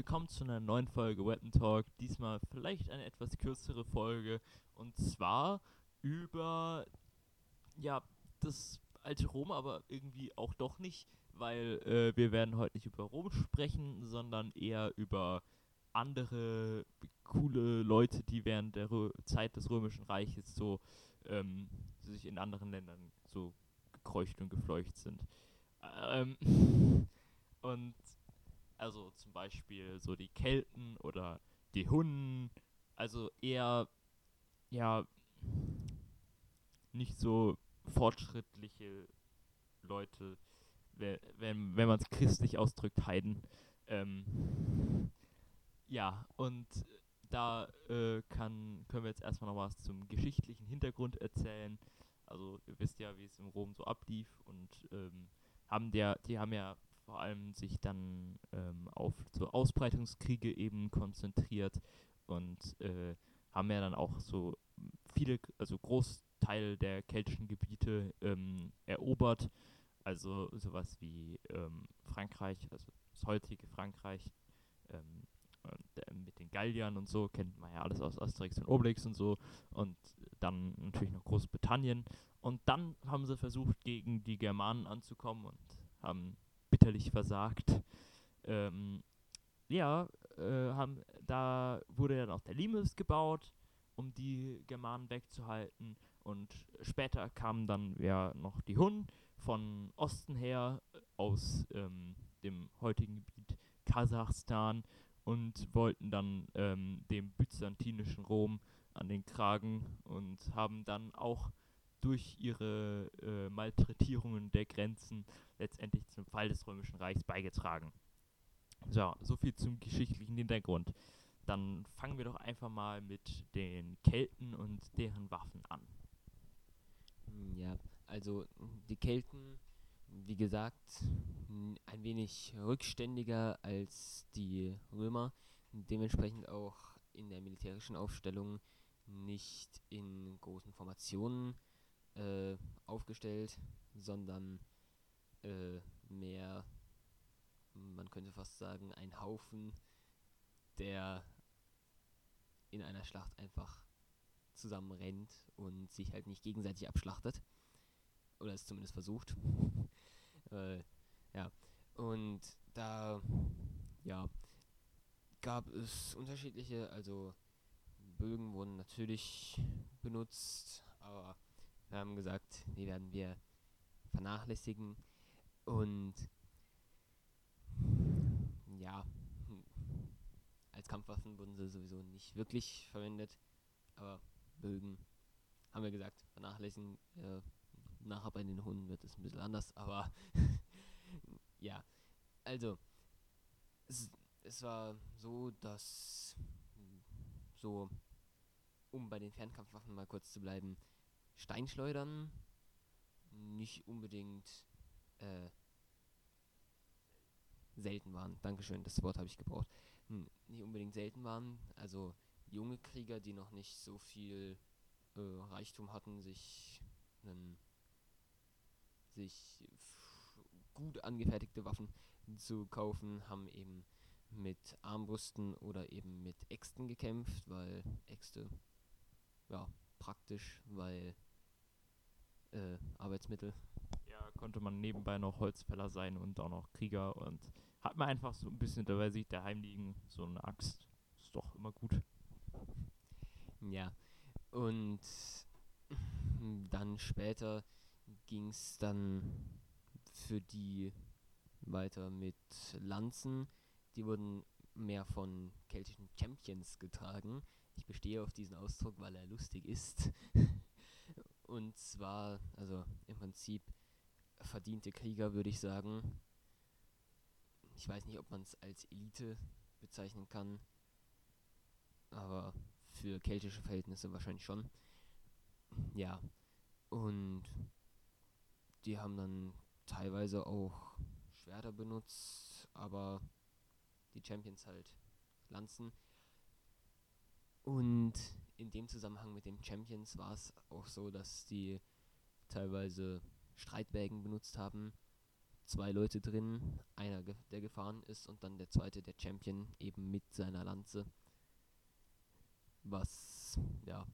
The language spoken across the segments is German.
Willkommen zu einer neuen Folge Weapon Talk. Diesmal vielleicht eine etwas kürzere Folge und zwar über ja das alte Rom, aber irgendwie auch doch nicht, weil äh, wir werden heute nicht über Rom sprechen, sondern eher über andere coole Leute, die während der Rö Zeit des Römischen Reiches so ähm, sich in anderen Ländern so gekreucht und gefleucht sind. Ähm, und also zum Beispiel so die Kelten oder die Hunnen. Also eher, ja, nicht so fortschrittliche Leute, wenn, wenn man es christlich ausdrückt, Heiden. Ähm, ja, und da äh, kann, können wir jetzt erstmal noch was zum geschichtlichen Hintergrund erzählen. Also ihr wisst ja, wie es in Rom so ablief und ähm, haben der, die haben ja vor allem sich dann ähm, auf so Ausbreitungskriege eben konzentriert und äh, haben ja dann auch so viele, also Großteil der keltischen Gebiete ähm, erobert. Also sowas wie ähm, Frankreich, also das heutige Frankreich, ähm, äh, mit den Galliern und so, kennt man ja alles aus Asterix und Obelix und so. Und dann natürlich noch Großbritannien. Und dann haben sie versucht, gegen die Germanen anzukommen und haben bitterlich versagt. Ähm, ja, äh, haben, da wurde dann auch der Limes gebaut, um die Germanen wegzuhalten. Und später kamen dann ja noch die Hunnen von Osten her aus ähm, dem heutigen Gebiet Kasachstan und wollten dann ähm, dem byzantinischen Rom an den Kragen und haben dann auch durch ihre äh, Malträtierungen der Grenzen letztendlich zum Fall des Römischen Reichs beigetragen. So, soviel zum geschichtlichen Hintergrund. Dann fangen wir doch einfach mal mit den Kelten und deren Waffen an. Hm, ja, also die Kelten, wie gesagt, ein wenig rückständiger als die Römer, dementsprechend auch in der militärischen Aufstellung nicht in großen Formationen äh, aufgestellt, sondern äh, mehr, man könnte fast sagen, ein Haufen, der in einer Schlacht einfach zusammen rennt und sich halt nicht gegenseitig abschlachtet. Oder es zumindest versucht. äh, ja. Und da, ja, gab es unterschiedliche, also Bögen wurden natürlich benutzt, aber wir haben gesagt, die werden wir vernachlässigen. Und ja, als Kampfwaffen wurden sie sowieso nicht wirklich verwendet. Aber Bögen haben wir gesagt, vernachlässigen. Äh, nachher bei den Hunden wird es ein bisschen anders, aber ja. Also, es, es war so, dass so, um bei den Fernkampfwaffen mal kurz zu bleiben, Steinschleudern nicht unbedingt äh, selten waren. Dankeschön, das Wort habe ich gebraucht. Hm, nicht unbedingt selten waren. Also junge Krieger, die noch nicht so viel äh, Reichtum hatten, sich, einen, sich gut angefertigte Waffen zu kaufen, haben eben mit Armbrüsten oder eben mit Äxten gekämpft, weil Äxte ja praktisch, weil äh, Arbeitsmittel. Ja, konnte man nebenbei noch Holzfäller sein und auch noch Krieger und hat man einfach so ein bisschen dabei sich daheim liegen, so eine Axt. Ist doch immer gut. Ja, und dann später ging es dann für die weiter mit Lanzen. Die wurden mehr von keltischen Champions getragen. Ich bestehe auf diesen Ausdruck, weil er lustig ist. Und zwar, also im Prinzip verdiente Krieger, würde ich sagen. Ich weiß nicht, ob man es als Elite bezeichnen kann, aber für keltische Verhältnisse wahrscheinlich schon. Ja, und die haben dann teilweise auch Schwerter benutzt, aber die Champions halt Lanzen. Und in dem Zusammenhang mit den Champions war es auch so, dass die teilweise Streitwägen benutzt haben zwei Leute drin, einer ge der gefahren ist und dann der zweite, der Champion, eben mit seiner Lanze. Was, ja,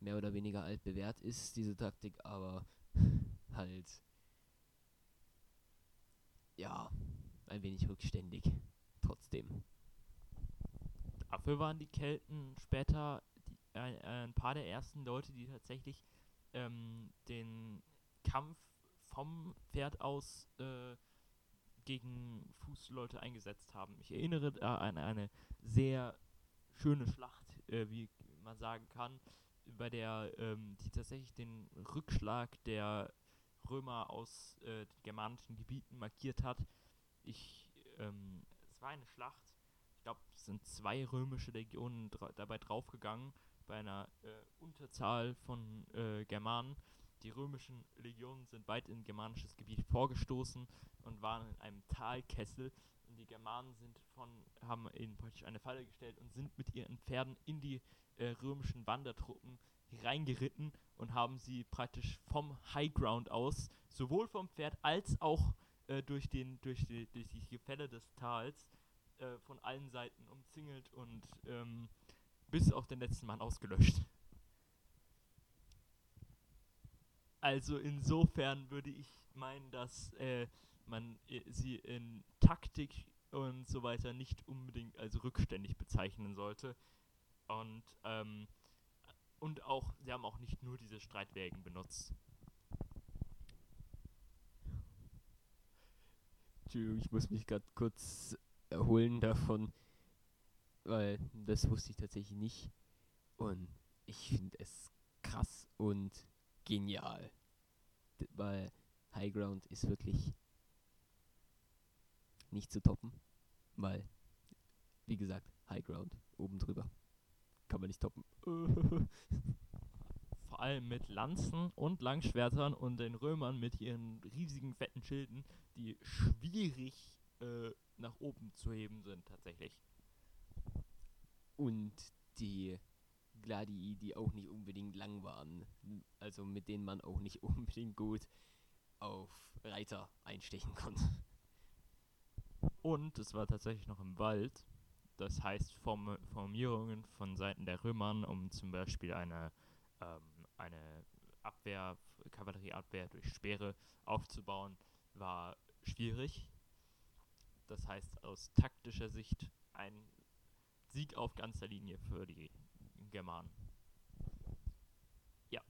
mehr oder weniger altbewährt ist, diese Taktik, aber halt, ja, ein wenig rückständig, trotzdem. Dafür waren die Kelten später die, äh, ein paar der ersten Leute, die tatsächlich ähm, den Kampf vom Pferd aus äh, gegen Fußleute eingesetzt haben. Ich erinnere da an eine sehr schöne Schlacht, äh, wie man sagen kann, bei der ähm, die tatsächlich den Rückschlag der Römer aus äh, den germanischen Gebieten markiert hat. Ich, ähm, es war eine Schlacht, ich glaube, es sind zwei römische Legionen dra dabei draufgegangen, bei einer äh, Unterzahl von äh, Germanen. Die römischen Legionen sind weit in germanisches Gebiet vorgestoßen und waren in einem Talkessel. Und die Germanen sind von, haben ihnen praktisch eine Falle gestellt und sind mit ihren Pferden in die äh, römischen Wandertruppen reingeritten und haben sie praktisch vom High Ground aus, sowohl vom Pferd als auch äh, durch, den, durch, die, durch die Gefälle des Tals, äh, von allen Seiten umzingelt und ähm, bis auf den letzten Mann ausgelöscht. Also insofern würde ich meinen, dass äh, man äh, sie in Taktik und so weiter nicht unbedingt als rückständig bezeichnen sollte. Und, ähm, und auch, sie haben auch nicht nur diese Streitwägen benutzt. Entschuldigung, ich muss mich gerade kurz erholen davon, weil das wusste ich tatsächlich nicht. Und ich finde es krass und genial. Weil High Ground ist wirklich nicht zu toppen. Weil, wie gesagt, High Ground oben drüber. Kann man nicht toppen. Vor allem mit Lanzen und Langschwertern und den Römern mit ihren riesigen fetten Schilden, die schwierig äh, nach oben zu heben sind tatsächlich. Und die Gladii, die auch nicht unbedingt lang waren. Also mit denen man auch nicht unbedingt gut auf Reiter einstechen konnte. Und es war tatsächlich noch im Wald. Das heißt, Form Formierungen von Seiten der Römern, um zum Beispiel eine, ähm, eine Abwehr, Kavallerieabwehr durch Speere aufzubauen, war schwierig. Das heißt, aus taktischer Sicht ein Sieg auf ganzer Linie für die Germanen. Ja.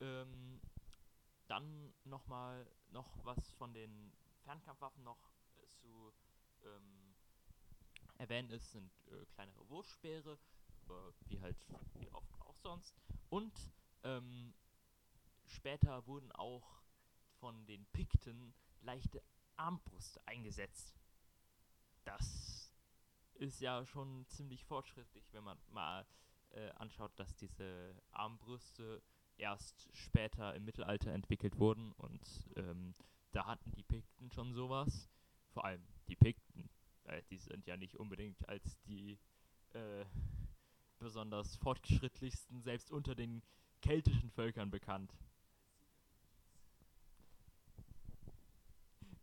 Ähm, dann nochmal noch was von den Fernkampfwaffen noch äh, zu ähm, erwähnen ist, sind äh, kleinere Wurfspeere, äh, wie halt wie oft auch sonst. Und ähm, später wurden auch von den Pikten leichte Armbrüste eingesetzt. Das ist ja schon ziemlich fortschrittlich, wenn man mal äh, anschaut, dass diese Armbrüste erst später im Mittelalter entwickelt wurden und ähm, da hatten die Pikten schon sowas. Vor allem die Pikten. Äh, die sind ja nicht unbedingt als die äh, besonders fortschrittlichsten, selbst unter den keltischen Völkern bekannt.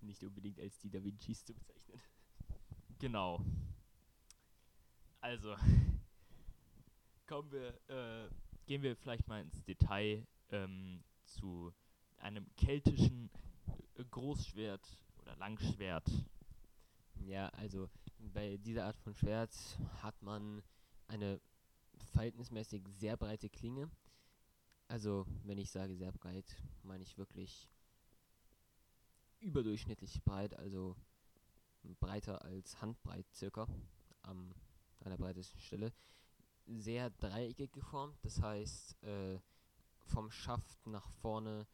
Nicht unbedingt als die Da Vincis zu bezeichnen. Genau. Also, kommen wir, äh, gehen wir vielleicht mal ins Detail ähm, zu einem keltischen äh, Großschwert oder Langschwert. Ja, also bei dieser Art von Schwert hat man eine verhältnismäßig sehr breite Klinge. Also, wenn ich sage sehr breit, meine ich wirklich überdurchschnittlich breit, also breiter als handbreit circa am, an der breitesten Stelle. Sehr dreieckig geformt, das heißt äh, vom Schaft nach vorne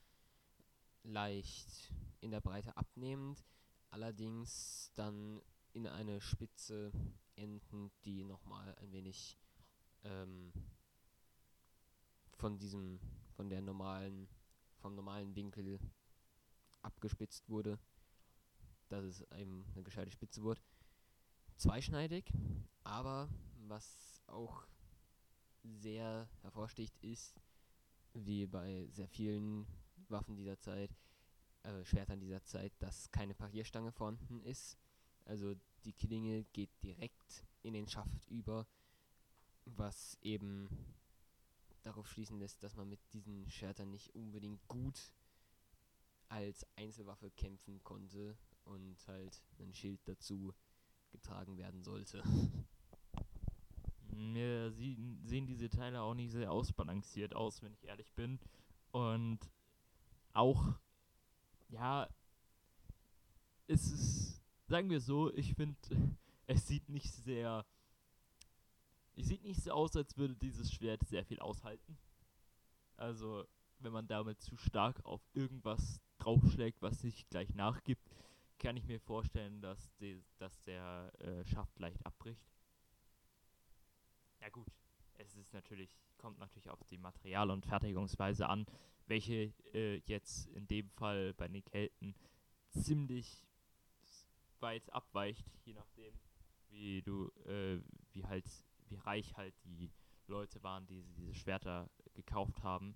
leicht in der Breite abnehmend, allerdings dann in eine Spitze enden, die nochmal ein wenig ähm, von diesem, von der normalen, vom normalen Winkel abgespitzt wurde, dass es eben eine gescheite Spitze wurde. Zweischneidig, aber was auch sehr hervorsticht ist, wie bei sehr vielen Waffen dieser Zeit, äh, Schwertern dieser Zeit, dass keine Parierstange vorhanden ist. Also die Klinge geht direkt in den Schaft über, was eben darauf schließen lässt, dass man mit diesen Schwertern nicht unbedingt gut als Einzelwaffe kämpfen konnte und halt ein Schild dazu getragen werden sollte. Mir sehen diese Teile auch nicht sehr ausbalanciert aus, wenn ich ehrlich bin. Und auch, ja, es ist, sagen wir so, ich finde, es sieht nicht sehr, es sieht nicht so aus, als würde dieses Schwert sehr viel aushalten. Also, wenn man damit zu stark auf irgendwas draufschlägt, was sich gleich nachgibt, kann ich mir vorstellen, dass, die, dass der äh, Schaft leicht abbricht. Ja gut, es ist natürlich, kommt natürlich auf die Material- und Fertigungsweise an, welche äh, jetzt in dem Fall bei den Kelten ziemlich weit abweicht, je nachdem, wie du, äh, wie halt, wie reich halt die Leute waren, die diese Schwerter gekauft haben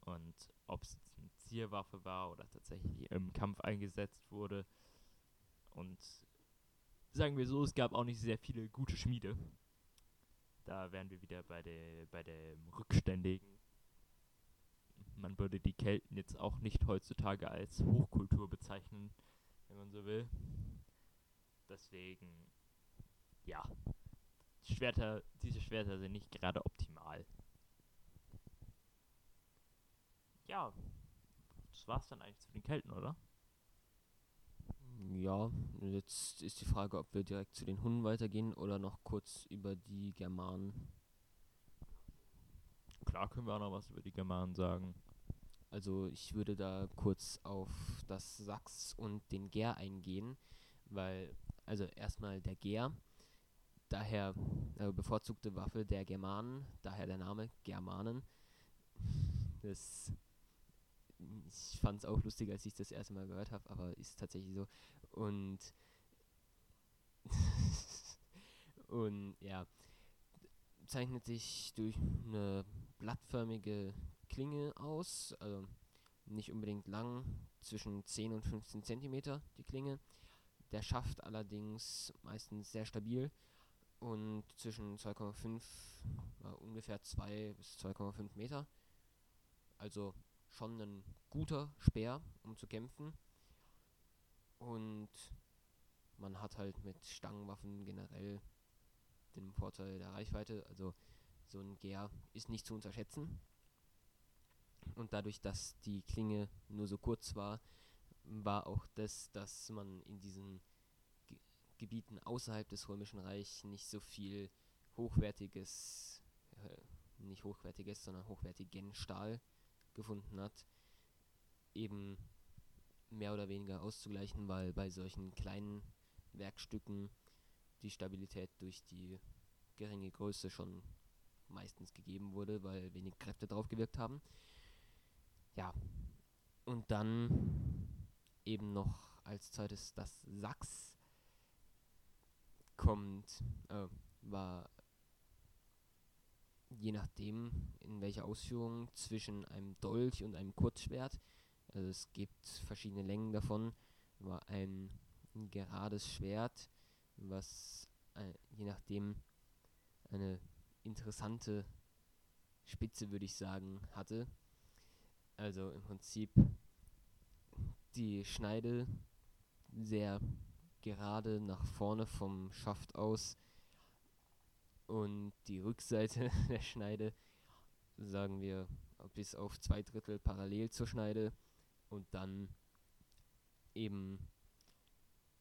und ob es eine Zierwaffe war oder tatsächlich im Kampf eingesetzt wurde. Und sagen wir so, es gab auch nicht sehr viele gute Schmiede. Da wären wir wieder bei der bei dem Rückständigen. Man würde die Kelten jetzt auch nicht heutzutage als Hochkultur bezeichnen, wenn man so will. Deswegen, ja, Schwerter, diese Schwerter sind nicht gerade optimal. Ja, das war's dann eigentlich zu den Kelten, oder? Ja, jetzt ist die Frage, ob wir direkt zu den Hunden weitergehen oder noch kurz über die Germanen. Klar können wir auch noch was über die Germanen sagen. Also ich würde da kurz auf das Sachs und den Gär eingehen, weil, also erstmal der Gär, daher äh, bevorzugte Waffe der Germanen, daher der Name Germanen. Das, ich fand es auch lustig, als ich das erste Mal gehört habe, aber ist tatsächlich so. Und, und ja, zeichnet sich durch eine blattförmige Klinge aus, also nicht unbedingt lang, zwischen 10 und 15 Zentimeter die Klinge. Der Schaft allerdings meistens sehr stabil und zwischen 2,5, äh, ungefähr 2 bis 2,5 Meter. Also schon ein guter Speer, um zu kämpfen. Und man hat halt mit Stangenwaffen generell den Vorteil der Reichweite. Also so ein Gear ist nicht zu unterschätzen. Und dadurch, dass die Klinge nur so kurz war, war auch das, dass man in diesen Ge Gebieten außerhalb des Römischen Reichs nicht so viel hochwertiges, äh, nicht hochwertiges, sondern hochwertigen Stahl gefunden hat. Eben mehr oder weniger auszugleichen, weil bei solchen kleinen Werkstücken die Stabilität durch die geringe Größe schon meistens gegeben wurde, weil wenig Kräfte drauf gewirkt haben. Ja, und dann eben noch als zweites das Sachs kommt, äh, war je nachdem in welcher Ausführung zwischen einem Dolch und einem Kurzschwert. Also es gibt verschiedene Längen davon. War ein gerades Schwert, was äh, je nachdem eine interessante Spitze, würde ich sagen, hatte. Also im Prinzip die Schneide sehr gerade nach vorne vom Schaft aus und die Rückseite der Schneide, sagen wir, bis auf zwei Drittel parallel zur Schneide und dann eben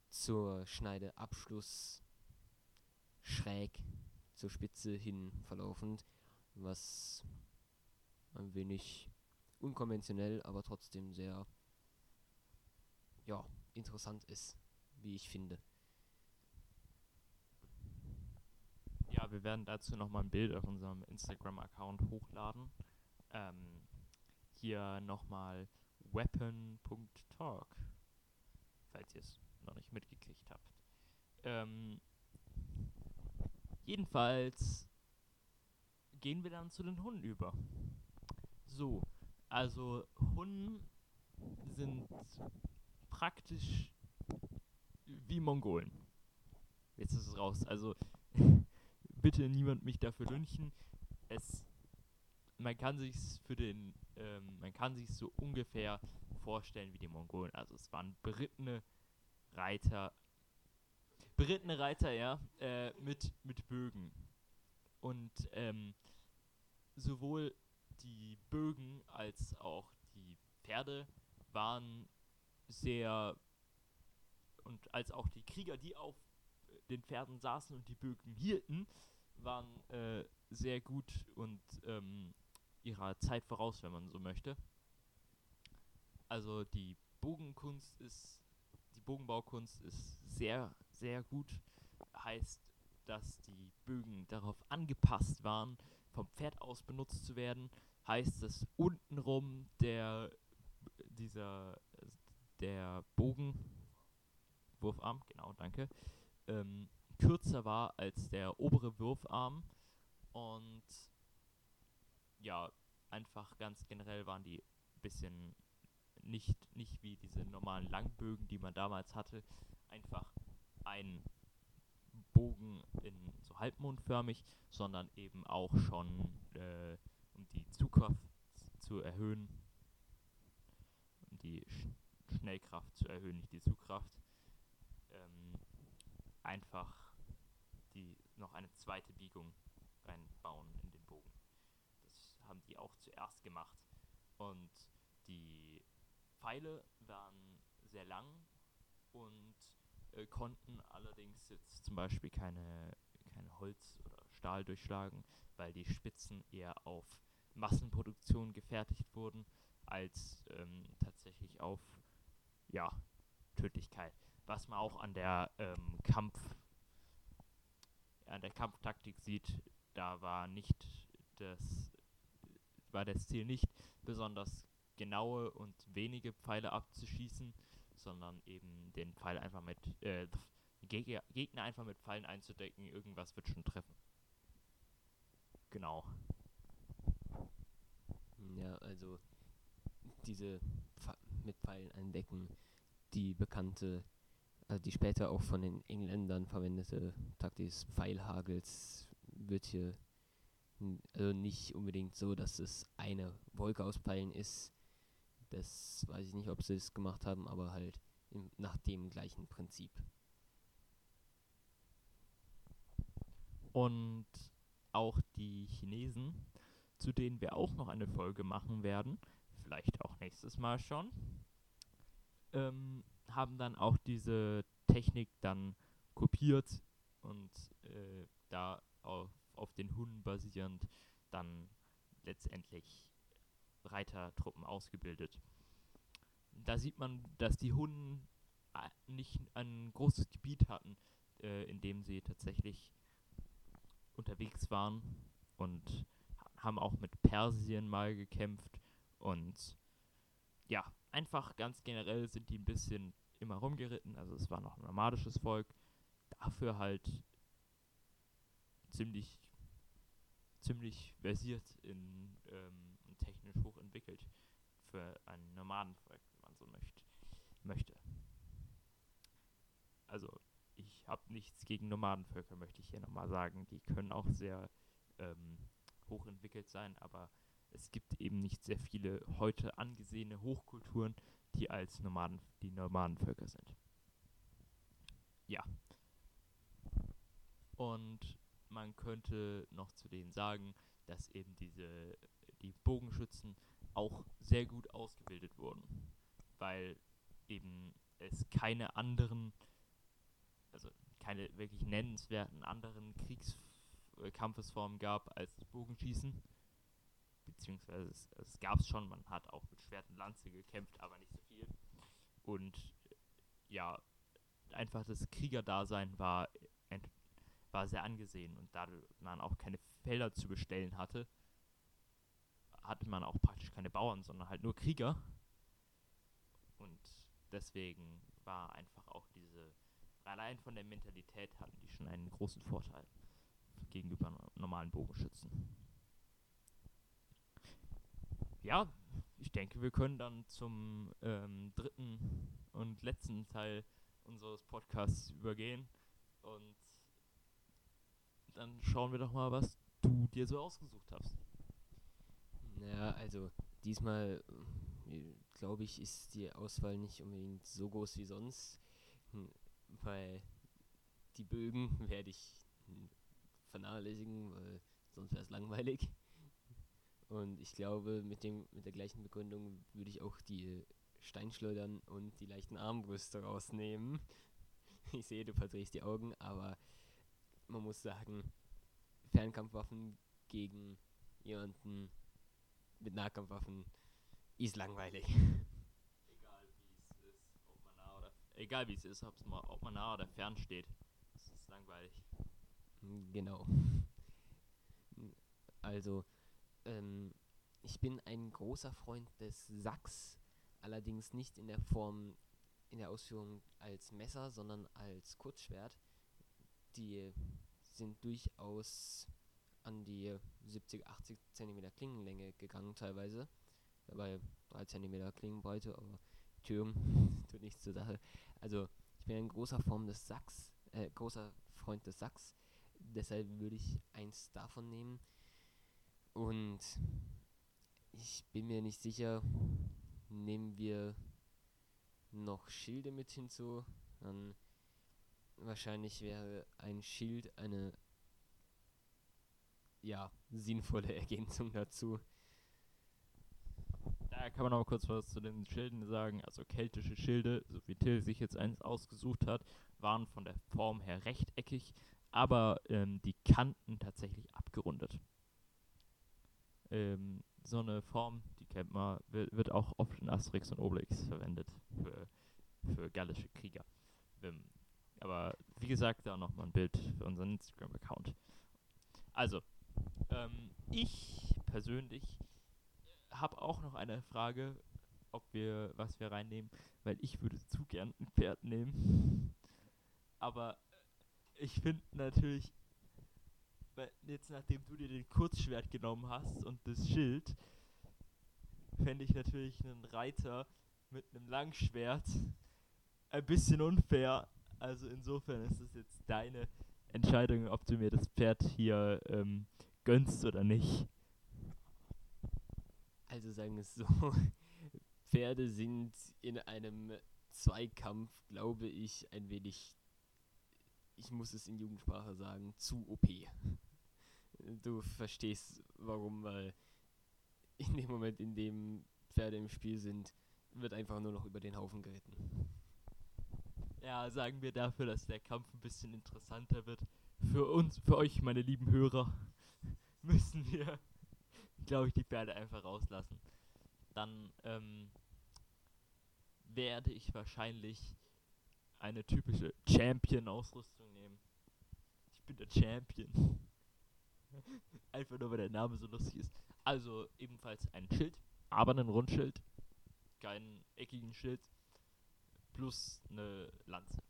zur Schneideabschluss schräg zur Spitze hin verlaufend, was ein wenig unkonventionell, aber trotzdem sehr ja, interessant ist, wie ich finde. Ja, wir werden dazu nochmal ein Bild auf unserem Instagram-Account hochladen. Ähm, hier nochmal weapon.talk, falls ihr es noch nicht mitgekriegt habt. Ähm, jedenfalls gehen wir dann zu den Hunden über. So, also Hunden sind praktisch wie Mongolen. Jetzt ist es raus. Also bitte niemand mich dafür lynchen. Es, man kann sich's für den, ähm, man kann sich so ungefähr vorstellen wie die Mongolen. Also es waren berittene Reiter, berittene Reiter, ja, äh, mit mit Bögen und ähm, sowohl die Bögen als auch die Pferde waren sehr und als auch die Krieger, die auf den Pferden saßen und die Bögen hielten, waren äh, sehr gut und ähm, ihrer Zeit voraus, wenn man so möchte. Also die Bogenkunst ist, die Bogenbaukunst ist sehr, sehr gut. Heißt, dass die Bögen darauf angepasst waren, vom Pferd aus benutzt zu werden. Heißt, dass untenrum der dieser der Bogenwurfarm, genau, danke, ähm, kürzer war als der obere Wurfarm und ja, einfach ganz generell waren die ein bisschen nicht, nicht wie diese normalen Langbögen, die man damals hatte, einfach ein Bogen in so halbmondförmig, sondern eben auch schon, äh, um die Zugkraft zu erhöhen, um die Sch Schnellkraft zu erhöhen, nicht die Zugkraft, ähm, einfach die noch eine zweite Biegung reinbauen in den Bogen. Das haben die auch zuerst gemacht. Und die Pfeile waren sehr lang und äh, konnten allerdings jetzt zum Beispiel keine, keine Holz- oder Stahl durchschlagen, weil die Spitzen eher auf Massenproduktion gefertigt wurden, als ähm, tatsächlich auf ja, Tödlichkeit. Was man auch an der ähm, Kampf an der Kampftaktik sieht, da war nicht das war das Ziel nicht besonders genaue und wenige Pfeile abzuschießen, sondern eben den Pfeil einfach mit äh, Gegner, Gegner einfach mit Pfeilen einzudecken, irgendwas wird schon treffen. Genau. Ja, also diese Pfe mit Pfeilen eindecken, die bekannte, also die später auch von den Engländern verwendete Taktik des Pfeilhagels wird hier also nicht unbedingt so, dass es eine Wolke aus Pfeilen ist. Das weiß ich nicht, ob sie es gemacht haben, aber halt im, nach dem gleichen Prinzip. Und auch die Chinesen, zu denen wir auch noch eine Folge machen werden, vielleicht auch nächstes Mal schon, ähm, haben dann auch diese Technik dann kopiert und äh, da auf, auf den Hunden basierend dann letztendlich Reitertruppen ausgebildet. Da sieht man, dass die Hunden äh, nicht ein großes Gebiet hatten, äh, in dem sie tatsächlich unterwegs waren und haben auch mit Persien mal gekämpft und ja, einfach ganz generell sind die ein bisschen immer rumgeritten, also es war noch ein nomadisches Volk, dafür halt ziemlich ziemlich versiert in ähm, und technisch hochentwickelt für ein Nomadenvolk, wenn man so möcht möchte. Also ich habe nichts gegen Nomadenvölker, möchte ich hier nochmal sagen. Die können auch sehr ähm, hochentwickelt sein, aber es gibt eben nicht sehr viele heute angesehene Hochkulturen, die als Nomaden, die Nomadenvölker sind. Ja. Und man könnte noch zu denen sagen, dass eben diese die Bogenschützen auch sehr gut ausgebildet wurden, weil eben es keine anderen also keine wirklich nennenswerten anderen Kriegskampfesformen gab als Bogenschießen. Beziehungsweise es, es gab es schon, man hat auch mit Schwert und Lanze gekämpft, aber nicht so viel. Und ja, einfach das Kriegerdasein war, war sehr angesehen und da man auch keine Felder zu bestellen hatte, hatte man auch praktisch keine Bauern, sondern halt nur Krieger. Und deswegen war einfach auch diese allein von der Mentalität hatten die schon einen großen Vorteil gegenüber normalen Bogenschützen. Ja, ich denke, wir können dann zum ähm, dritten und letzten Teil unseres Podcasts übergehen. Und dann schauen wir doch mal, was du dir so ausgesucht hast. Ja, also diesmal glaube ich, ist die Auswahl nicht unbedingt so groß wie sonst, hm, weil die Bögen werde ich vernachlässigen, weil sonst wäre es langweilig. Und ich glaube, mit, dem, mit der gleichen Begründung würde ich auch die Steinschleudern und die leichten Armbrüste rausnehmen. Ich sehe, du verdrehst die Augen, aber man muss sagen, Fernkampfwaffen gegen jemanden mit Nahkampfwaffen ist langweilig. Egal wie es ist, ob man nah oder egal wie es ist, ob's mal, ob man nah oder fern steht. Es ist langweilig. Genau. Also, ähm, ich bin ein großer Freund des Sacks, allerdings nicht in der Form, in der Ausführung als Messer, sondern als Kurzschwert. Die sind durchaus an die 70, 80 cm Klingenlänge gegangen teilweise. Dabei 3 cm Klingenbreite, aber Türen tut nichts zur Sache. Also ich bin ein großer Form des Sacks, äh, großer Freund des Sacks. Deshalb würde ich eins davon nehmen. Und ich bin mir nicht sicher, nehmen wir noch Schilde mit hinzu, dann wahrscheinlich wäre ein Schild eine ja, sinnvolle Ergänzung dazu. Da kann man auch kurz was zu den Schilden sagen. Also keltische Schilde, so wie Till sich jetzt eins ausgesucht hat, waren von der Form her rechteckig, aber ähm, die Kanten tatsächlich abgerundet. Ähm, so eine Form, die kennt man, wird, wird auch oft in Asterix und Obelix verwendet für, für gallische Krieger. Ähm, aber wie gesagt, da nochmal ein Bild für unseren Instagram-Account. Also, ähm, ich persönlich habe auch noch eine Frage, ob wir, was wir reinnehmen, weil ich würde zu gern ein Pferd nehmen. Aber ich finde natürlich, jetzt nachdem du dir den Kurzschwert genommen hast und das Schild, fände ich natürlich einen Reiter mit einem Langschwert ein bisschen unfair. Also insofern ist es jetzt deine Entscheidung, ob du mir das Pferd hier ähm, gönnst oder nicht. Also sagen wir es so, Pferde sind in einem Zweikampf, glaube ich, ein wenig, ich muss es in Jugendsprache sagen, zu OP. Du verstehst warum, weil in dem Moment, in dem Pferde im Spiel sind, wird einfach nur noch über den Haufen geritten. Ja, sagen wir dafür, dass der Kampf ein bisschen interessanter wird. Für uns, für euch, meine lieben Hörer, müssen wir, glaube ich, die Pferde einfach rauslassen. Dann ähm, werde ich wahrscheinlich eine typische Champion-Ausrüstung nehmen. Ich bin der Champion. Einfach nur, weil der Name so lustig ist. Also ebenfalls ein Schild, aber ein Rundschild. Keinen eckigen Schild. Plus eine Lanze.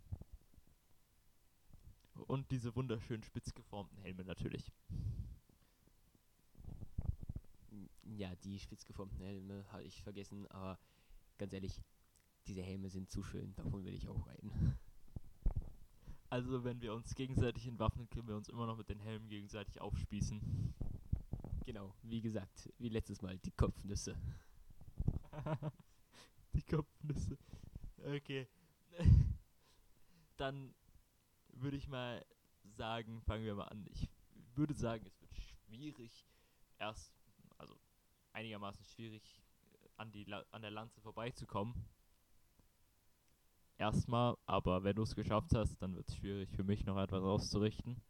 Und diese wunderschön spitz geformten Helme natürlich. Ja, die spitz geformten Helme habe ich vergessen, aber ganz ehrlich, diese Helme sind zu schön, davon will ich auch reiten. Also wenn wir uns gegenseitig entwaffnen, können wir uns immer noch mit den Helmen gegenseitig aufspießen. Genau, wie gesagt, wie letztes Mal, die Kopfnüsse. die Kopfnüsse. Okay. Dann würde ich mal sagen, fangen wir mal an. Ich würde sagen, es wird schwierig, erst, also einigermaßen schwierig, an, die La an der Lanze vorbeizukommen. Erstmal, aber wenn du es geschafft hast, dann wird es schwierig für mich noch etwas auszurichten.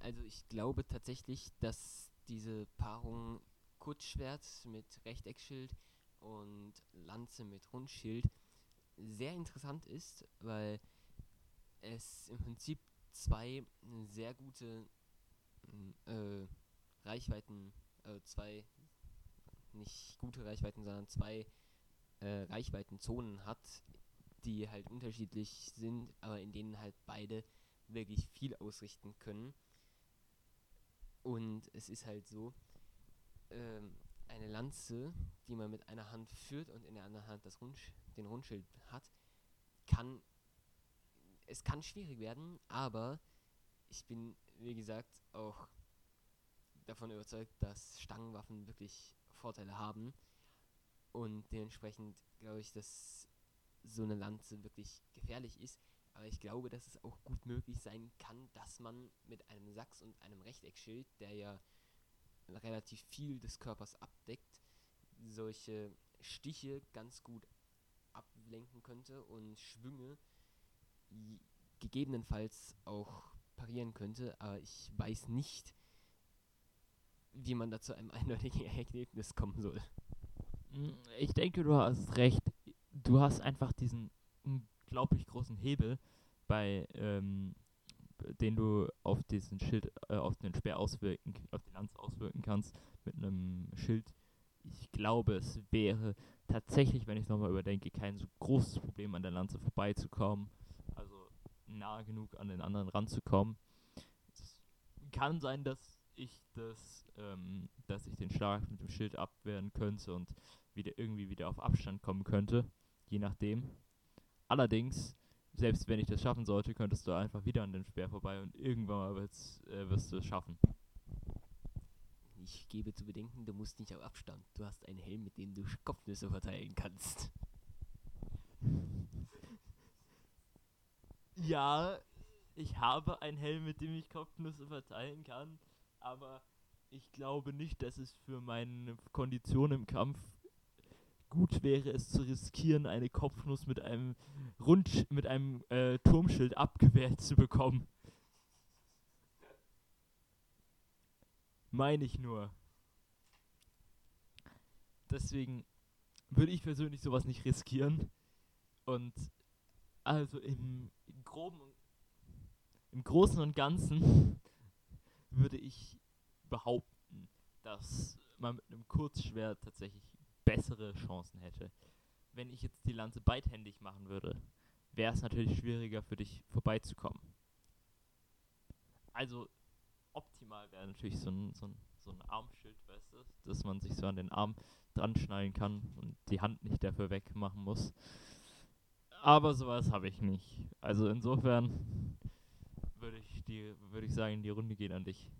Also ich glaube tatsächlich, dass diese Paarung Kurzschwert mit Rechteckschild und Lanze mit Rundschild sehr interessant ist, weil es im Prinzip zwei sehr gute äh, Reichweiten, äh, zwei nicht gute Reichweiten, sondern zwei äh, Reichweitenzonen hat, die halt unterschiedlich sind, aber in denen halt beide wirklich viel ausrichten können. Und es ist halt so, ähm, eine Lanze, die man mit einer Hand führt und in der anderen Hand das Rund, den Rundschild hat, kann es kann schwierig werden, aber ich bin, wie gesagt, auch davon überzeugt, dass Stangenwaffen wirklich Vorteile haben. Und dementsprechend glaube ich, dass so eine Lanze wirklich gefährlich ist. Aber ich glaube, dass es auch gut möglich sein kann, dass man mit einem Sachs und einem Rechteckschild, der ja relativ viel des Körpers abdeckt, solche Stiche ganz gut ablenken könnte und Schwünge gegebenenfalls auch parieren könnte, aber ich weiß nicht, wie man da zu einem eindeutigen Ergebnis kommen soll. Hm, ich denke, du hast recht. Du hast einfach diesen unglaublich großen Hebel, bei ähm, den du auf diesen Schild, äh, auf den Speer auswirken, auf die Lanze auswirken kannst mit einem Schild. Ich glaube, es wäre tatsächlich, wenn ich nochmal überdenke, kein so großes Problem an der Lanze vorbeizukommen nah genug an den anderen ranzukommen. Es kann sein, dass ich das, ähm, dass ich den Schlag mit dem Schild abwehren könnte und wieder irgendwie wieder auf Abstand kommen könnte, je nachdem. Allerdings, selbst wenn ich das schaffen sollte, könntest du einfach wieder an den Speer vorbei und irgendwann mal äh, wirst du es schaffen. Ich gebe zu bedenken, du musst nicht auf Abstand. Du hast einen Helm, mit dem du Kopfnüsse verteilen kannst. Ja, ich habe einen Helm, mit dem ich Kopfnüsse verteilen kann, aber ich glaube nicht, dass es für meine Kondition im Kampf gut wäre, es zu riskieren, eine Kopfnuss mit einem Rund mit einem äh, Turmschild abgewehrt zu bekommen. Meine ich nur. Deswegen würde ich persönlich sowas nicht riskieren. Und also im Groben, im Großen und Ganzen würde ich behaupten, dass man mit einem Kurzschwert tatsächlich bessere Chancen hätte. Wenn ich jetzt die Lanze beidhändig machen würde, wäre es natürlich schwieriger für dich vorbeizukommen. Also optimal wäre natürlich so ein, so, ein, so ein Armschild, weißt du, dass man sich so an den Arm dran schnallen kann und die Hand nicht dafür wegmachen muss. Aber sowas habe ich nicht. Also insofern würde ich die, ich sagen, die Runde geht an dich.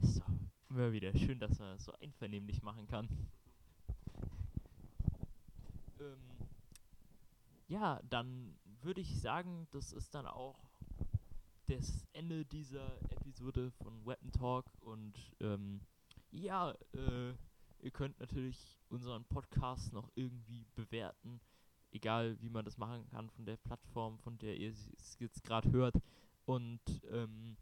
Ist doch immer wieder schön, dass man das so einvernehmlich machen kann. ähm, ja, dann würde ich sagen, das ist dann auch das Ende dieser Episode von Weapon Talk und ähm, ja, äh, Ihr könnt natürlich unseren Podcast noch irgendwie bewerten, egal wie man das machen kann von der Plattform, von der ihr es jetzt gerade hört. Und ähm,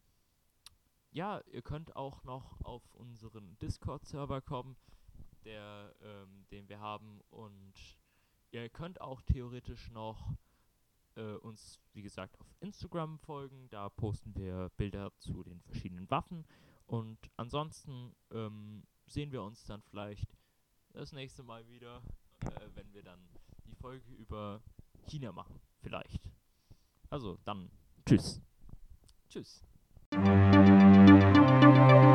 ja, ihr könnt auch noch auf unseren Discord-Server kommen, der, ähm, den wir haben. Und ihr könnt auch theoretisch noch äh, uns, wie gesagt, auf Instagram folgen. Da posten wir Bilder zu den verschiedenen Waffen. Und ansonsten ähm, sehen wir uns dann vielleicht das nächste Mal wieder, äh, wenn wir dann die Folge über China machen. Vielleicht. Also dann, tschüss. Tschüss. Música